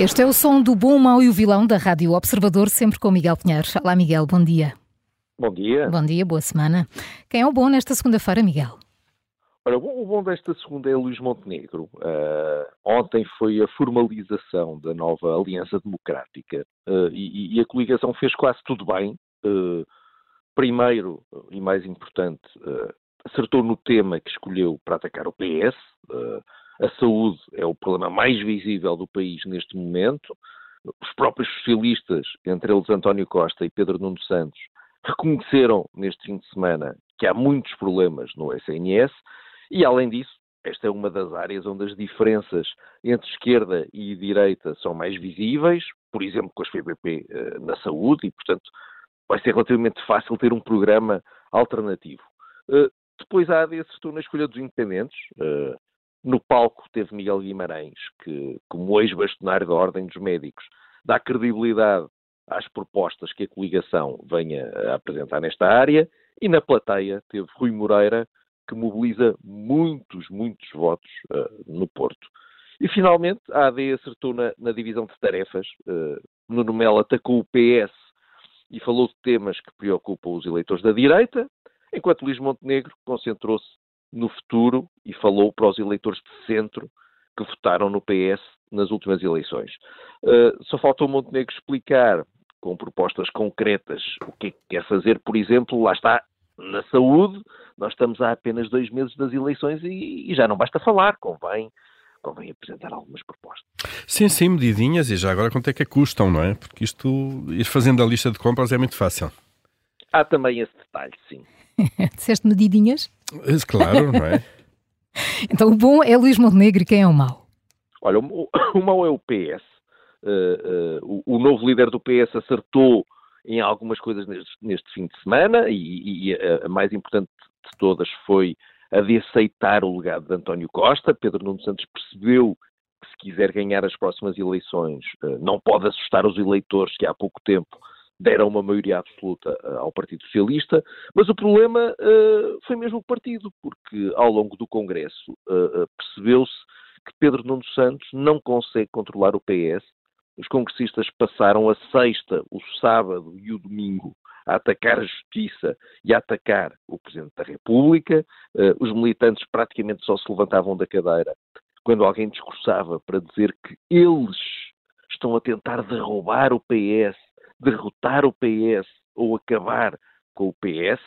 Este é o som do bom, mau e o vilão da Rádio Observador, sempre com Miguel Pinheiro. Olá, Miguel, bom dia. Bom dia. Bom dia, boa semana. Quem é o bom nesta segunda-feira, Miguel? Ora, o bom desta segunda é Luís Montenegro. Uh, ontem foi a formalização da nova Aliança Democrática uh, e, e, a coligação fez quase tudo bem. Uh, primeiro, e mais importante, acertou no tema que escolheu para atacar o PS. A saúde é o problema mais visível do país neste momento. Os próprios socialistas, entre eles António Costa e Pedro Nuno Santos, reconheceram neste fim de semana que há muitos problemas no SNS e, além disso, esta é uma das áreas onde as diferenças entre esquerda e direita são mais visíveis, por exemplo, com as PPP eh, na saúde, e, portanto, vai ser relativamente fácil ter um programa alternativo. Uh, depois a AD na escolha dos independentes. No palco teve Miguel Guimarães, que, como ex-bastonário da Ordem dos Médicos, dá credibilidade às propostas que a coligação venha a apresentar nesta área, e na plateia teve Rui Moreira, que mobiliza muitos, muitos votos uh, no Porto. E finalmente a AD acertou na, na divisão de tarefas. Uh, Nuno Melo atacou o PS e falou de temas que preocupam os eleitores da direita, enquanto Luís Montenegro concentrou-se no futuro e falou para os eleitores de centro que votaram no PS nas últimas eleições. Uh, só falta o Montenegro explicar, com propostas concretas, o que é que quer fazer, por exemplo, lá está, na saúde, nós estamos há apenas dois meses das eleições e, e já não basta falar, convém convém apresentar algumas propostas. Sim, sim, medidinhas, e já agora quanto é que custam, não é? Porque isto, ir fazendo a lista de compras é muito fácil. Há também esse detalhe, sim. Disseste medidinhas? Claro, não é? então o bom é Luís Montenegro e quem é o mau? Olha, o, o mau é o PS. Uh, uh, o, o, novo líder do PS acertou em algumas coisas neste, neste fim de semana e, e a, a, mais importante de todas foi a de aceitar o legado de António Costa. Pedro Nuno Santos percebeu que se quiser ganhar as próximas eleições uh, não pode assustar os eleitores que há pouco tempo deram uma maioria absoluta uh, ao Partido Socialista, mas o problema uh, foi mesmo o partido, porque ao longo do Congresso percebeu-se que Pedro Nuno Santos não consegue controlar o PS. Os congressistas passaram a sexta, o sábado e o domingo a atacar a justiça e a atacar o Presidente da República. os militantes praticamente só se levantavam da cadeira quando alguém discursava para dizer que eles estão a tentar derrubar o PS derrotar o PS ou acabar com o PS.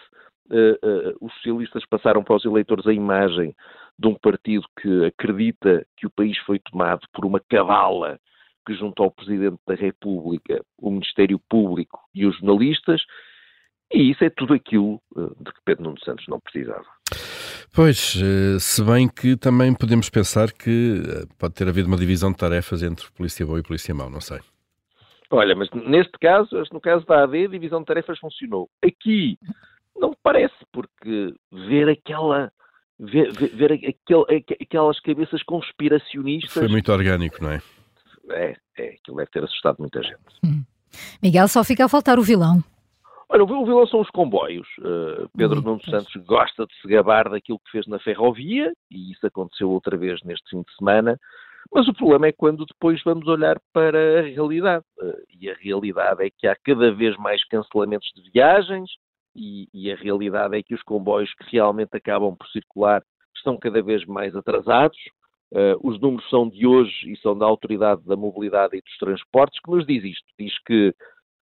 Uh, uh, os socialistas passaram para os eleitores a imagem de um partido que acredita que o país foi tomado por uma cavala que juntou ao Presidente da República, o Ministério Público e os jornalistas, e isso é tudo aquilo uh, de que Pedro Nuno Santos não precisava. Pois, se bem que também podemos pensar que pode ter havido uma divisão de tarefas entre polícia boa e polícia mau, não sei. Olha, mas neste caso, no caso da AD, a divisão de tarefas funcionou. Aqui não parece, porque ver aquela. Ver, ver, aquel, aquelas cabeças conspiracionistas. Foi muito orgânico, não é? É, é, aquilo deve ter assustado muita gente. Hum. Miguel, só fica a faltar o vilão. Olha, o vilão são os comboios. Uh, Pedro Nuno Santos gosta de se gabar daquilo que fez na ferrovia, e isso aconteceu outra vez neste fim de semana. Mas o problema é quando depois vamos olhar para a realidade. Eh, e a realidade é que há cada vez mais cancelamentos de viagens, e, e, a realidade é que os comboios que realmente acabam por circular estão cada vez mais atrasados. Uh, os números são de hoje e são da Autoridade da Mobilidade e dos Transportes, que nos diz isto. Diz que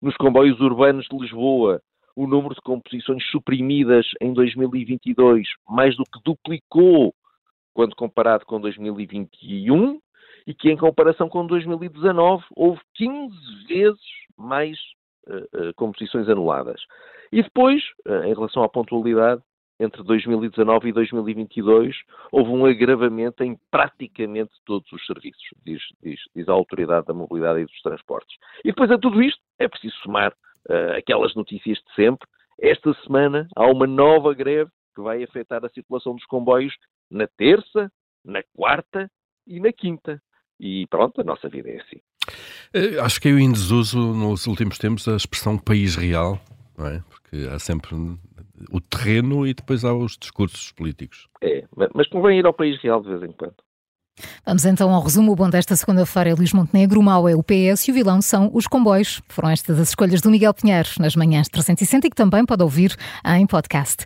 nos comboios urbanos de Lisboa o número de composições suprimidas em 2022 mais do que duplicou quando comparado com 2021 e que, em comparação com 2019, houve 15 vezes mais com posições anuladas. E depois, em relação à pontualidade, entre 2019 e 2022 houve um agravamento em praticamente todos os serviços, diz, diz, diz, a Autoridade da Mobilidade e dos Transportes. E depois a tudo isto é preciso somar uh, aquelas notícias de sempre. Esta semana há uma nova greve que vai afetar a circulação dos comboios na terça, na quarta e na quinta. E pronto, a nossa vida é assim. Eh, acho que eu em desuso nos últimos tempos a expressão país real, não é? Porque há sempre o terreno e depois há os discursos políticos. É, mas convém ir ao país real de vez em quando. Vamos então ao resumo. O bom desta segunda-feira é Luís Montenegro, o mau é o PS e o vilão são os comboios. Foram estas as escolhas do Miguel Pinheiro nas manhãs 360 e que também pode ouvir em podcast.